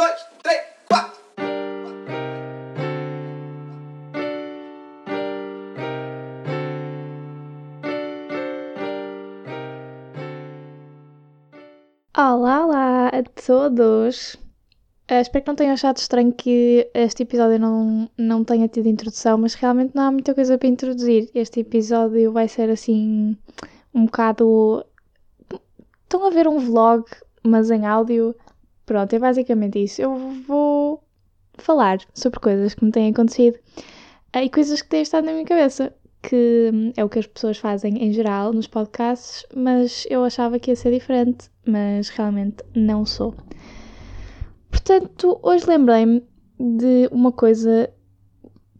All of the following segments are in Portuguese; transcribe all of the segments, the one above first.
dois, três, quatro. Olá, olá a todos! Uh, espero que não tenham achado estranho que este episódio não, não tenha tido introdução, mas realmente não há muita coisa para introduzir. Este episódio vai ser assim um bocado. Estão a ver um vlog, mas em áudio. Pronto, é basicamente isso. Eu vou falar sobre coisas que me têm acontecido uh, e coisas que têm estado na minha cabeça, que hum, é o que as pessoas fazem em geral nos podcasts, mas eu achava que ia ser diferente, mas realmente não sou. Portanto, hoje lembrei-me de uma coisa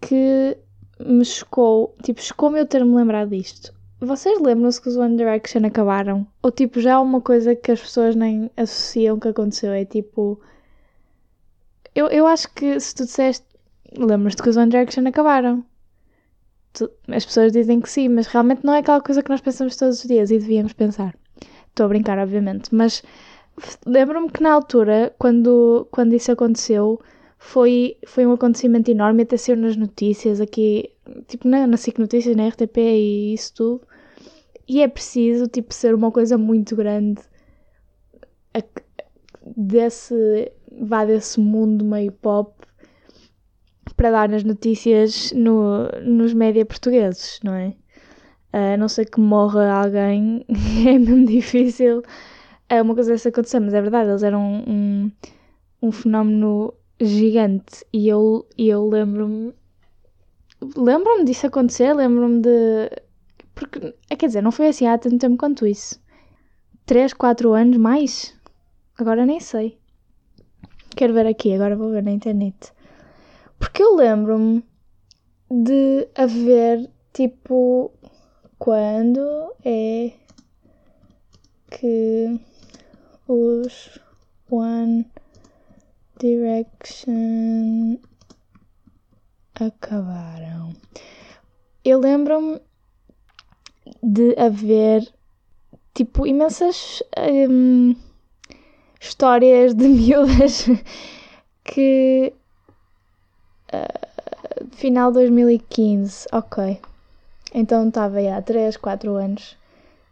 que me chocou, tipo, chocou-me eu ter-me lembrado disto. Vocês lembram-se que os One Direction acabaram? Ou tipo, já é uma coisa que as pessoas nem associam que aconteceu? É tipo. Eu, eu acho que se tu disseste. Lembras-te que os One Direction acabaram? Tu- as pessoas dizem que sim, mas realmente não é aquela coisa que nós pensamos todos os dias e devíamos pensar. Estou a brincar, obviamente, mas lembro-me que na altura, quando, quando isso aconteceu, foi, foi um acontecimento enorme, até saiu nas notícias aqui, tipo na, na SIC Notícias, na RTP e isso tudo. E é preciso, tipo, ser uma coisa muito grande a- desse, vá desse mundo meio pop para dar nas notícias no, nos média portugueses, não é? A não ser que morra alguém, é mesmo difícil é uma coisa dessa acontecer, mas é verdade, eles eram um, um, um fenómeno gigante e eu, e eu lembro-me lembro-me disso acontecer, lembro-me de porque, é, quer dizer, não foi assim há tanto tempo quanto isso. 3, 4 anos mais? Agora nem sei. Quero ver aqui, agora vou ver na internet. Porque eu lembro-me de haver tipo quando é que os One Direction acabaram. Eu lembro-me de haver tipo imensas hum, histórias de miúdas que ah, final de 2015, ok. Então estava há 3, 4 anos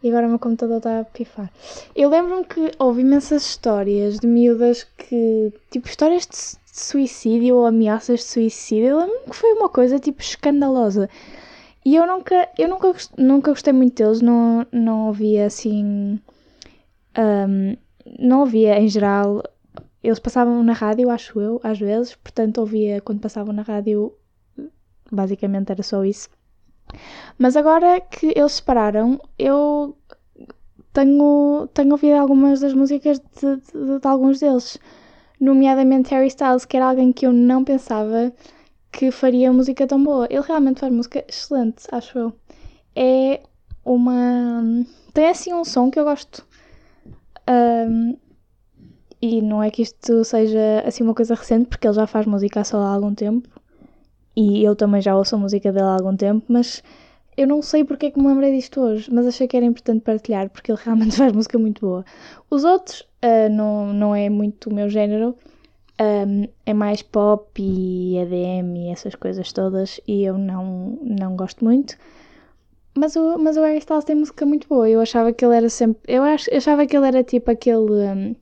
e agora o meu computador está a pifar. Eu lembro-me que houve imensas histórias de miúdas que. tipo, histórias de suicídio ou ameaças de suicídio. Eu lembro-me que foi uma coisa tipo escandalosa. E eu nunca, eu nunca, nunca gostei muito deles, não, não ouvia assim. ahm, não ouvia em geral. Eles passavam na rádio, acho eu, às vezes, portanto ouvia quando passavam na rádio, basicamente era só isso. Mas agora que eles se separaram, eu tenho, tenho ouvido algumas das músicas de, de- de alguns deles, nomeadamente Harry Styles, que era alguém que eu não pensava que faria música tão boa. Ele realmente faz música excelente, acho eu. É uma. Tem assim um som que eu gosto. Ahm, e não é que isto seja assim uma coisa recente, porque ele já faz música só há algum tempo. E eu também já ouço a música dele há algum tempo, mas eu não sei porque é que me lembrei disto hoje, mas achei que era importante partilhar, porque ele realmente faz música muito boa. Os outros ah, não, não é muito o meu género, ahm, é mais pop e EDM e essas coisas todas, e eu não, não gosto muito. Mas o, mas o Harry Styles tem música muito boa, eu achava que ele era sempre. Eu ach- achava que ele era tipo aquele. ahm,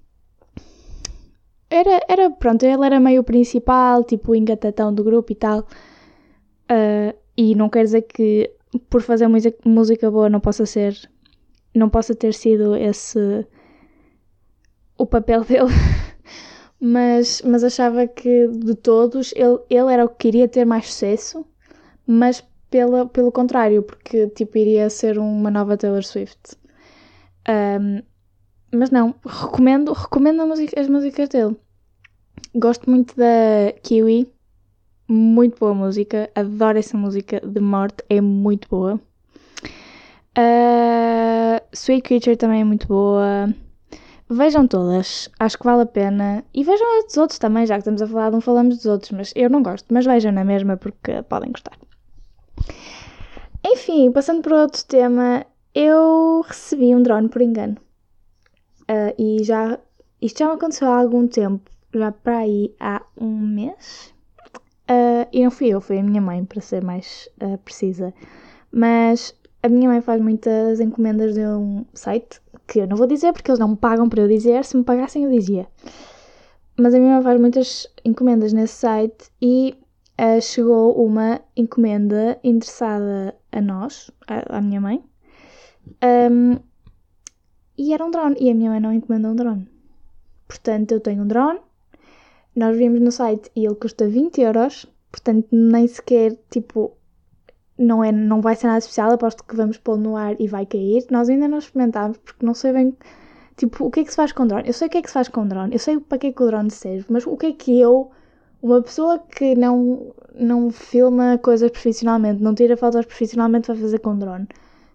era, era, pronto, ele era meio principal, tipo o engatatão do grupo e tal. Ah, e não quer dizer que por fazer música, música boa não possa ser, não possa ter sido esse o papel dele. Mas, mas achava que de todos ele, ele era o que queria ter mais sucesso, mas pela, pelo contrário, porque tipo iria ser uma nova Taylor Swift. Ahm, mas não, recomendo, recomendo música- as músicas dele. Gosto muito da Kiwi, muito boa música, adoro essa música de morte, é muito boa. Ah, Sweet Creature também é muito boa. Vejam todas, acho que vale a pena. E vejam as dos outros também, já que estamos a falar de um, falamos dos outros, mas eu não gosto, mas vejam na mesma porque podem gostar. Enfim, passando para outro tema, eu recebi um drone por engano. Ah, e já. Isto já me aconteceu há algum tempo, já para aí há um mês. Uh, e não fui eu, foi a minha mãe, para ser mais uh, precisa. Mas a minha mãe faz muitas encomendas de um site que eu não vou dizer porque eles não me pagam para eu dizer. Se me pagassem, eu dizia. Mas a minha mãe faz muitas encomendas nesse site e uh, chegou uma encomenda interessada a nós, à minha mãe. Um, e era um drone. E a minha mãe não encomendou um drone. Portanto, eu tenho um drone. Nós vimos no site e ele custa 20 euros. Portanto, nem sequer, tipo, não, é, não vai ser nada especial. Aposto que vamos pôr no ar e vai cair. Nós ainda não experimentámos porque não sei bem, tipo, o que é que se faz com drone. Eu sei o que é que se faz com drone. Eu sei para que é que o drone serve. Mas o que é que eu, uma pessoa que não, não filma coisas profissionalmente, não tira fotos profissionalmente, vai fazer com drone?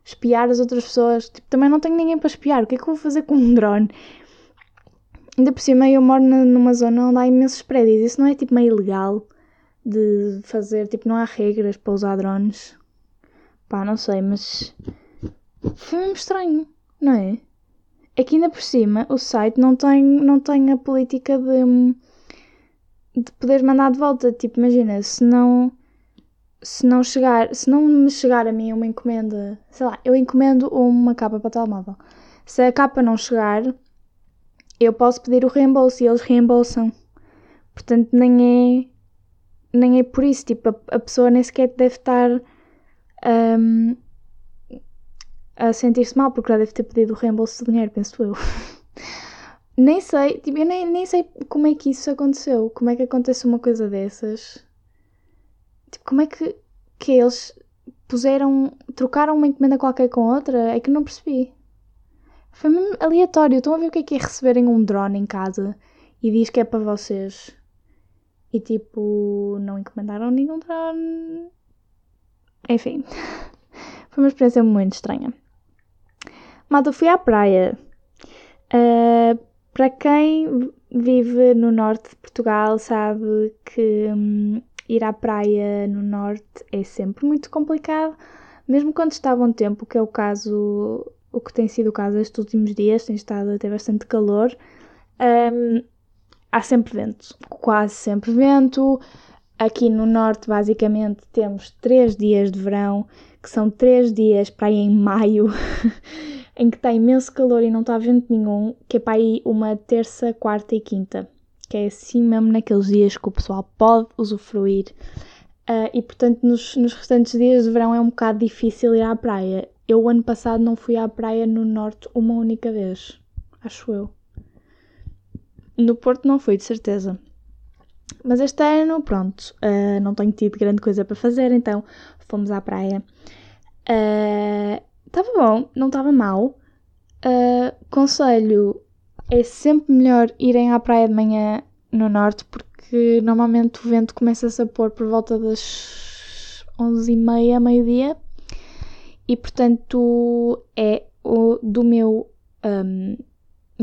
espiar as outras pessoas. Tipo, também não tenho ninguém para espiar. O que é que eu vou fazer com um drone? Ainda por cima, eu moro numa zona onde há imensos prédios. Isso não é tipo meio ilegal de fazer. Tipo, não há regras para usar drones. Pá, não sei, mas. Foi mesmo estranho, não é? É que ainda por cima o site não tem, não tem a política de. de mandar de volta. Tipo, imagina, se não se não chegar, se não me chegar a mim uma encomenda, sei lá, eu encomendo uma capa para telemóvel. Se a capa não chegar, eu posso pedir o reembolso e eles reembolsam. Portanto, nem é nem é por isso, tipo, a, a pessoa nem sequer deve estar um, a sentir-se mal porque já deve ter pedido o reembolso de dinheiro, penso eu. nem sei, tipo, eu nem, nem sei como é que isso aconteceu, como é que acontece uma coisa dessas Tipo, como é que, que eles puseram, trocaram uma encomenda qualquer com outra? É que não percebi. Foi mesmo aleatório. Estão a ver o que é que é receberem um drone em casa e diz que é para vocês. E tipo, não encomendaram nenhum drone. Enfim, foi uma experiência muito estranha. Malta, fui à praia. Uh, para quem vive no norte de Portugal sabe que hum, ir à praia no norte é sempre muito complicado, mesmo quando está bom tempo, que é o caso, o que tem sido o caso estes últimos dias, tem estado a ter bastante calor. Um, há sempre vento, quase sempre vento. Aqui no norte, basicamente, temos três dias de verão, que são três dias para ir em maio, em que está imenso calor e não está vento nenhum, que é para ir uma terça, quarta e quinta que é assim mesmo naqueles dias que o pessoal pode usufruir. Uh, e portanto, nos, nos restantes dias de verão é um bocado difícil ir à praia. Eu, ano passado, não fui à praia no norte uma única vez, acho eu. No Porto não fui, de certeza. Mas este ano, pronto, uh, não tenho tido grande coisa para fazer, então fomos à praia. Estava uh, bom, não estava mal. Uh, conselho é sempre melhor irem à praia de manhã no norte porque normalmente o vento começa-se a pôr por volta das 11h30, meio-dia e portanto é o, do meu um,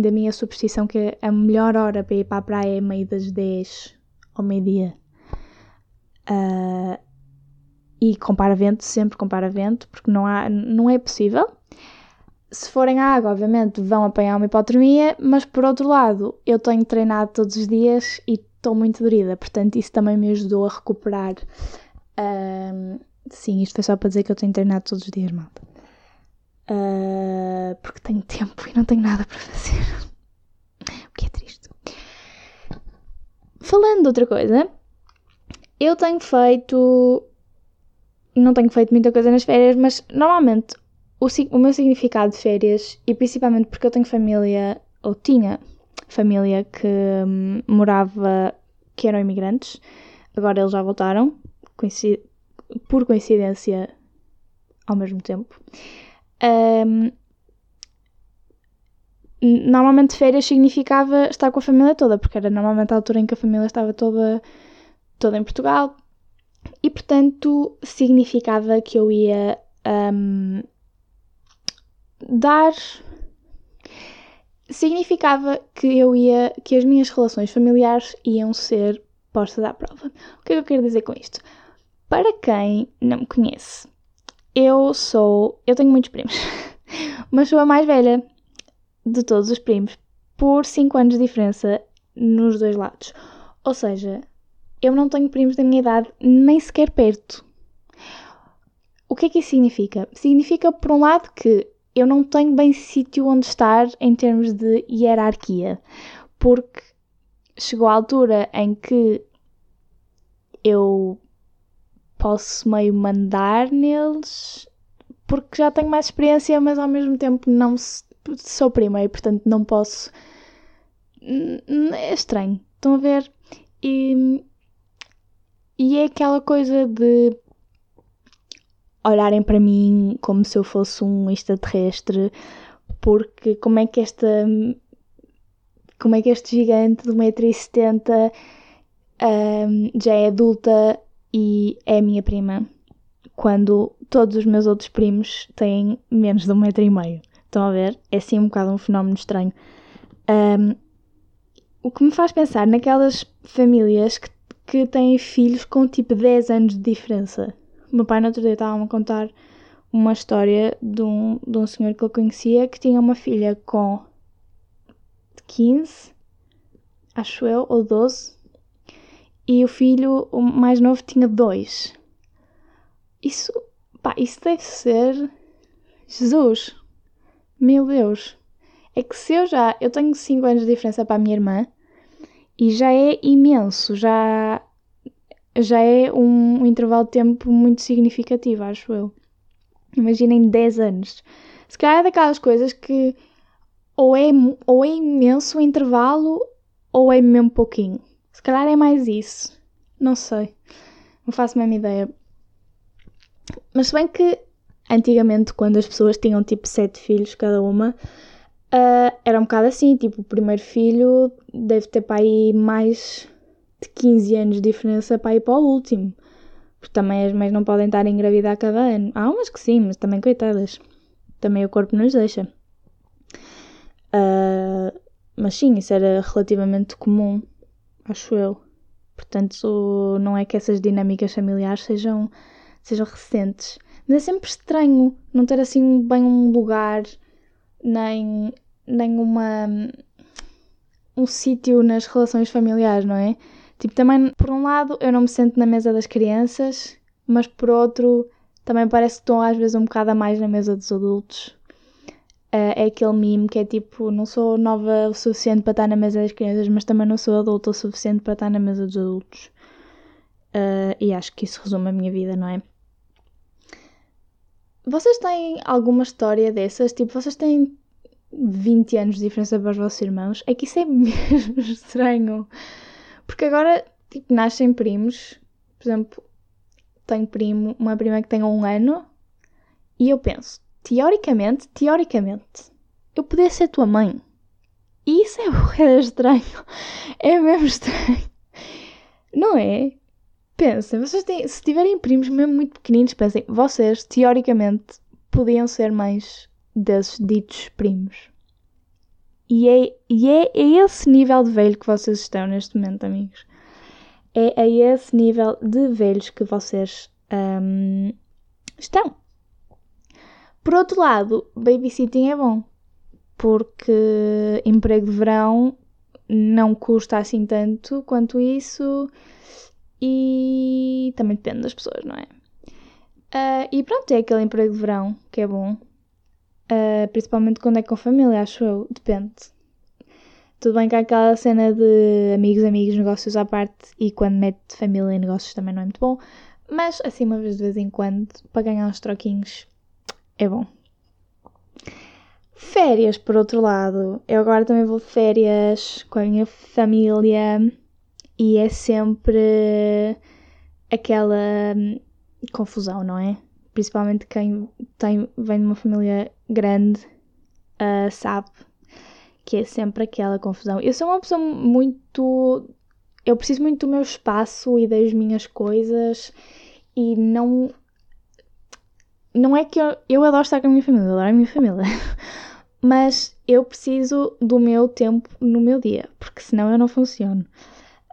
da minha superstição que a melhor hora para ir para a praia é meio das 10 ao meio-dia uh, e compara vento, sempre compara vento porque não, há, não é possível se forem à água, obviamente vão apanhar uma hipotermia, mas por outro lado, eu tenho treinado todos os dias e estou muito dorida, portanto isso também me ajudou a recuperar. Um, sim, isto foi só para dizer que eu tenho treinado todos os dias, malta. Uh, porque tenho tempo e não tenho nada para fazer. o que é triste. Falando de outra coisa, eu tenho feito. Não tenho feito muita coisa nas férias, mas normalmente o, o meu significado de férias, e principalmente porque eu tenho família, ou tinha família que hum, morava, que eram imigrantes, agora eles já voltaram, coincid por coincidência ao mesmo tempo. Um, normalmente férias significava estar com a família toda, porque era normalmente a altura em que a família estava toda, toda em Portugal, e portanto significava que eu ia um, dar significava que eu ia que as minhas relações familiares iam ser postas à prova. O que é que eu quero dizer com isto? Para quem não me conhece, eu sou, eu tenho muitos primos, mas sou a mais velha de todos os primos por 5 anos de diferença nos dois lados. Ou seja, eu não tenho primos da minha idade nem sequer perto. O que é que isso significa? Significa, por um lado, que eu não tenho bem sítio onde estar em termos de hierarquia, porque chegou a altura em que eu posso meio mandar neles porque já tenho mais experiência, mas ao mesmo tempo não sou prima portanto não posso. É estranho. Estão a ver? E, e é aquela coisa de olharem para mim como se eu fosse um extraterrestre, porque como é que esta. Como é que este gigante de 1,70m um, já é adulta e é minha prima? Quando todos os meus outros primos têm menos de um metro e meio. Estão a ver? É sim um bocado um fenómeno estranho. Um, o que me faz pensar naquelas famílias que, que têm filhos com tipo 10 anos de diferença. O meu pai no outro dia estava-me a contar uma história de um, de um senhor que eu conhecia que tinha uma filha com 15, acho eu, ou 12, e o filho, o mais novo, tinha 2. Isso, pá, isso deve ser. Jesus! Meu Deus! É que se eu já. Eu tenho 5 anos de diferença para a minha irmã e já é imenso, já. Já é um, um intervalo de tempo muito significativo, acho eu. Imaginem 10 anos. Se calhar é daquelas coisas que ou é, ou é imenso o intervalo ou é mesmo pouquinho. Se calhar é mais isso. Não sei. Não faço a mesma ideia. Mas se bem que antigamente, quando as pessoas tinham tipo sete filhos cada uma, uh, era um bocado assim, tipo, o primeiro filho deve ter para aí mais de 15 anos de diferença para ir para o último. Porque também as mães não podem estar a cada ano. Há umas que sim, mas também coitadas. Também o corpo nos deixa. Uh, mas sim, isso era relativamente comum, acho eu. Portanto, não é que essas dinâmicas familiares sejam sejam recentes. Mas é sempre estranho não ter assim bem um lugar, nem, nem uma. um sítio nas relações familiares, não é? Tipo, também, por um lado, eu não me sento na mesa das crianças, mas por outro, também parece que estou às vezes um bocado a mais na mesa dos adultos. Uh, é aquele mime que é tipo, não sou nova o suficiente para estar na mesa das crianças, mas também não sou adulta o suficiente para estar na mesa dos adultos. Uh, e acho que isso resume a minha vida, não é? Vocês têm alguma história dessas? Tipo, vocês têm 20 anos de diferença para os vossos irmãos? É que isso é mesmo estranho. Porque agora, tipo, nascem primos. Por exemplo, tenho primo, uma prima que tem um ano. E eu penso, teoricamente, teoricamente, eu podia ser tua mãe. E isso é estranho. É mesmo estranho. Não é? Pensem, vocês têm, se tiverem primos mesmo muito pequeninos, pensem, vocês, teoricamente, podiam ser mães desses ditos primos. E é, e é a esse nível de velho que vocês estão neste momento, amigos. É a esse nível de velhos que vocês um, estão. Por outro lado, babysitting é bom, porque emprego de verão não custa assim tanto quanto isso e também depende das pessoas, não é? Uh, e pronto, é aquele emprego de verão que é bom. Uh, principalmente quando é com família, acho eu. Depende. Tudo bem que há aquela cena de amigos, amigos, negócios à parte e quando mete família e negócios também não é muito bom. Mas assim, uma vez de vez em quando, para ganhar uns troquinhos, é bom. Férias, por outro lado. Eu agora também vou de férias com a minha família e é sempre aquela hum, confusão, não é? Principalmente quem tem, vem de uma família grande uh, sabe que é sempre aquela confusão. Eu sou uma pessoa muito. Eu preciso muito do meu espaço e das minhas coisas e não. Não é que eu, eu adoro estar com a minha família, adoro a minha família, mas eu preciso do meu tempo no meu dia, porque senão eu não funciono.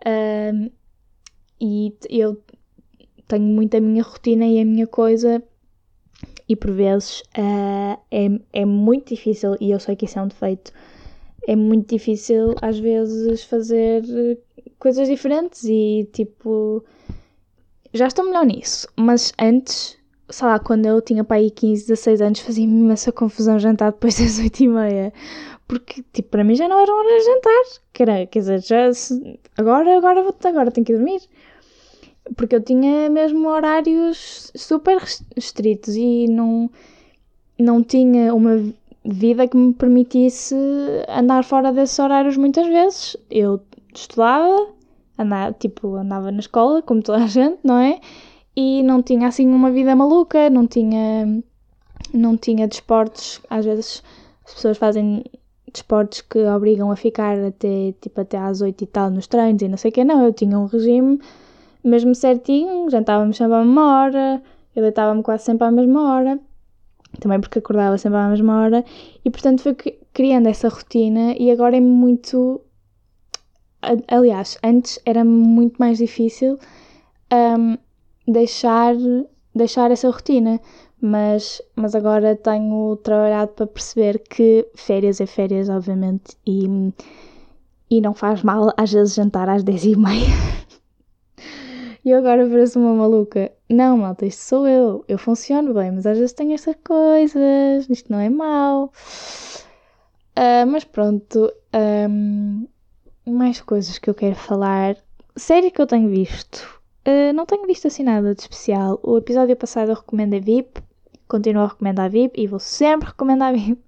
Um, e eu tenho muito a minha rotina e a minha coisa, e por vezes uh, é, é muito difícil, e eu sei que isso é um defeito, é muito difícil às vezes fazer coisas diferentes e tipo já estou melhor nisso, mas antes, sei lá, quando eu tinha para aí 15, 16 anos, fazia-me imensa confusão jantar depois das 8 e meia. Porque, tipo, para mim já não era hora de jantar. Quer, dizer, já, agora, agora, vou, agora tenho que dormir. Porque eu tinha mesmo horários super restritos e não, não tinha uma vida que me permitisse andar fora desses horários muitas vezes. Eu estudava, andava, tipo, andava na escola, como toda a gente, não é? E não tinha assim uma vida maluca, não tinha, não tinha desportos. Às vezes as pessoas fazem desportos que obrigam a ficar até, tipo, até às 8 e tal nos treinos e não sei o que. Não, eu tinha um regime mesmo certinho, jantávamos sempre à mesma hora, eu deitava-me quase sempre à mesma hora, também porque acordava sempre à mesma hora, e portanto foi criando essa rotina e agora é muito aliás, antes era muito mais difícil um, deixar, deixar essa rotina, mas, mas agora tenho trabalhado para perceber que férias é férias, obviamente, e, e não faz mal às vezes jantar às 10 e meia. E eu agora pareço uma maluca. Não, malta, isto sou eu. Eu funciono bem, mas às vezes tenho estas coisas. Isto não é mau. Uh, mas pronto. Um, mais coisas que eu quero falar. Série que eu tenho visto. Uh, não tenho visto assim nada de especial. O episódio passado eu recomendei VIP. Continuo a recomendar VIP e vou sempre recomendar VIP.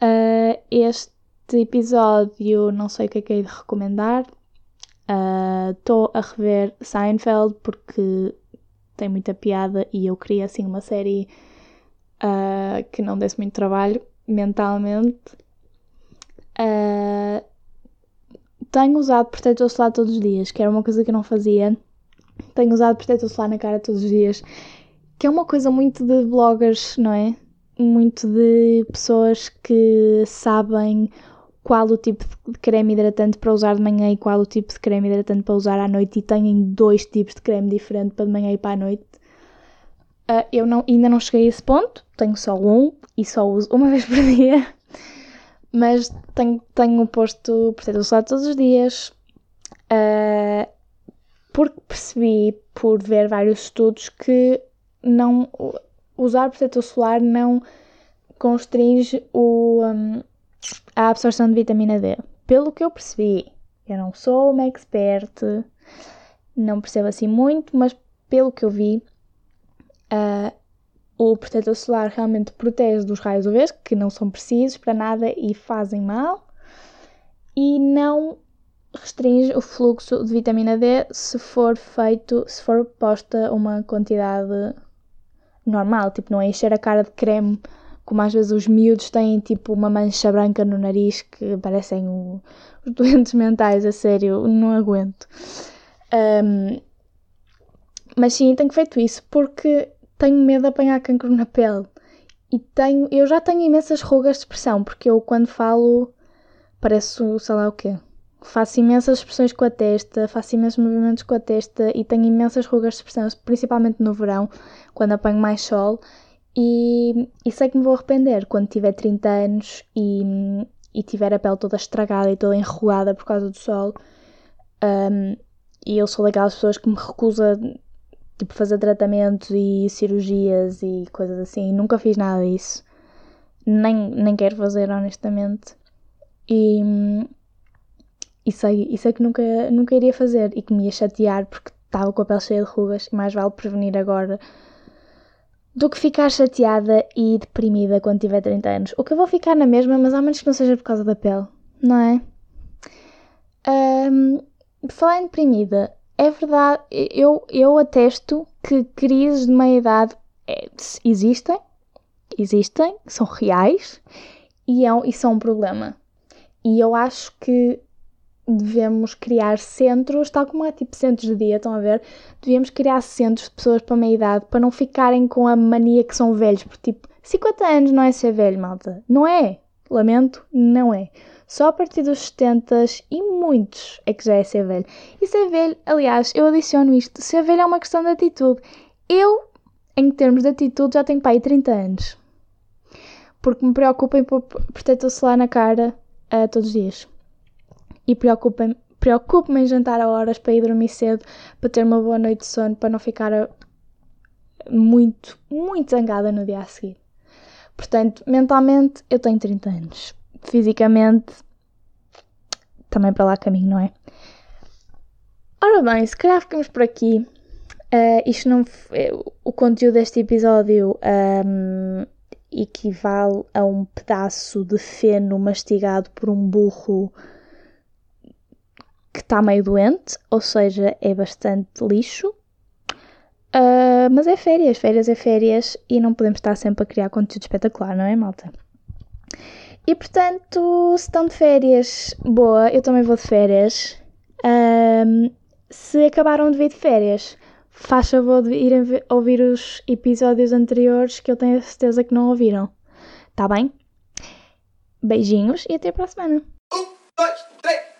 Uh, este episódio não sei o que é que hei de recomendar. Estou uh, a rever Seinfeld porque tem muita piada e eu queria assim uma série que não desse muito trabalho mentalmente. Tenho usado protetor solar todos os dias, que era uma coisa que eu não fazia. Tenho usado protetor solar na cara todos os dias, que é uma coisa muito de bloggers, não é? Muito de pessoas que sabem qual o tipo de creme hidratante para usar de manhã e qual o tipo de creme hidratante para usar à noite e têm dois tipos de creme diferente para de manhã e para a noite. Uh, eu não, ainda não cheguei a esse ponto, tenho só um e só uso uma vez por dia mas tenho, tenho posto protetor solar todos os dias, uh, porque percebi, por ver vários estudos, que não usar protetor solar não constringe o, um, a absorção de vitamina D. Pelo que eu percebi, eu não sou uma expert, não percebo assim muito, mas pelo que eu vi, uh, o protetor solar realmente protege dos raios UV, que não são precisos para nada e fazem mal, e não restringe o fluxo de vitamina D se for feito, se for posta uma quantidade normal, tipo, não é encher a cara de creme como às vezes os miúdos têm tipo uma mancha branca no nariz que parecem o, os doentes mentais, a sério, não aguento. Um, mas sim, tenho feito isso porque tenho medo de apanhar cancro na pele. E tenho, eu já tenho imensas rugas de expressão, porque eu quando falo pareço, sei lá o quê. Faço imensas expressões com a testa, faço imensos movimentos com a testa e tenho imensas rugas de expressão, principalmente no verão, quando apanho mais sol. E, e sei que me vou arrepender quando tiver 30 anos e, e tiver a pele toda estragada e toda enrugada por causa do sol. Um, e eu sou daquelas pessoas que me recusa tipo fazer tratamentos e cirurgias e coisas assim. Nunca fiz nada disso. Nem, nem quero fazer, honestamente. E, e, sei, e sei que nunca, nunca iria fazer e que me ia chatear porque estava com a pele cheia de rugas e mais vale prevenir agora do que ficar chateada e deprimida quando tiver 30 anos. O que eu vou ficar na mesma, mas ao menos que não seja por causa da pele, não é? Um, falar em deprimida, é verdade, eu, eu atesto que crises de meia-idade é, existem, existem, são reais e, é, e são um problema. E eu acho que devemos criar centros, tal como há tipo centros de dia, estão a ver? Devíamos criar centros de pessoas para meia idade para não ficarem com a mania que são velhos, porque tipo, 50 anos não é ser velho, malta. Não é. Lamento, não é. Só a partir dos 70 e muitos é que já é ser velho. E ser velho, aliás, eu adiciono isto: ser velho é uma questão de atitude. Eu, em termos de atitude, já tenho pai 30 anos. Porque me preocupa em pôr protetor solar na cara uh, todos os dias. E preocupo-me preocupo em jantar a horas para ir dormir cedo, para ter uma boa noite de sono, para não ficar ah, muito, muito zangada no dia a seguir. Portanto, mentalmente eu tenho 30 anos. Fisicamente, também para lá caminho, não é? Ora bem, se calhar ficamos por aqui. Uh, isto não. O conteúdo deste episódio um, equivale a um pedaço de feno mastigado por um burro que está meio doente, ou seja, é bastante lixo. Uh, mas é férias, férias é férias e não podemos estar sempre a criar conteúdo espetacular, não é, malta? E portanto, se estão de férias, boa, eu também vou de férias. Um, se acabaram de vir de férias, faz favor de irem ouvir os episódios anteriores que eu tenho a certeza que não ouviram. Tá bem? Beijinhos e até para a semana. Um, dois, três.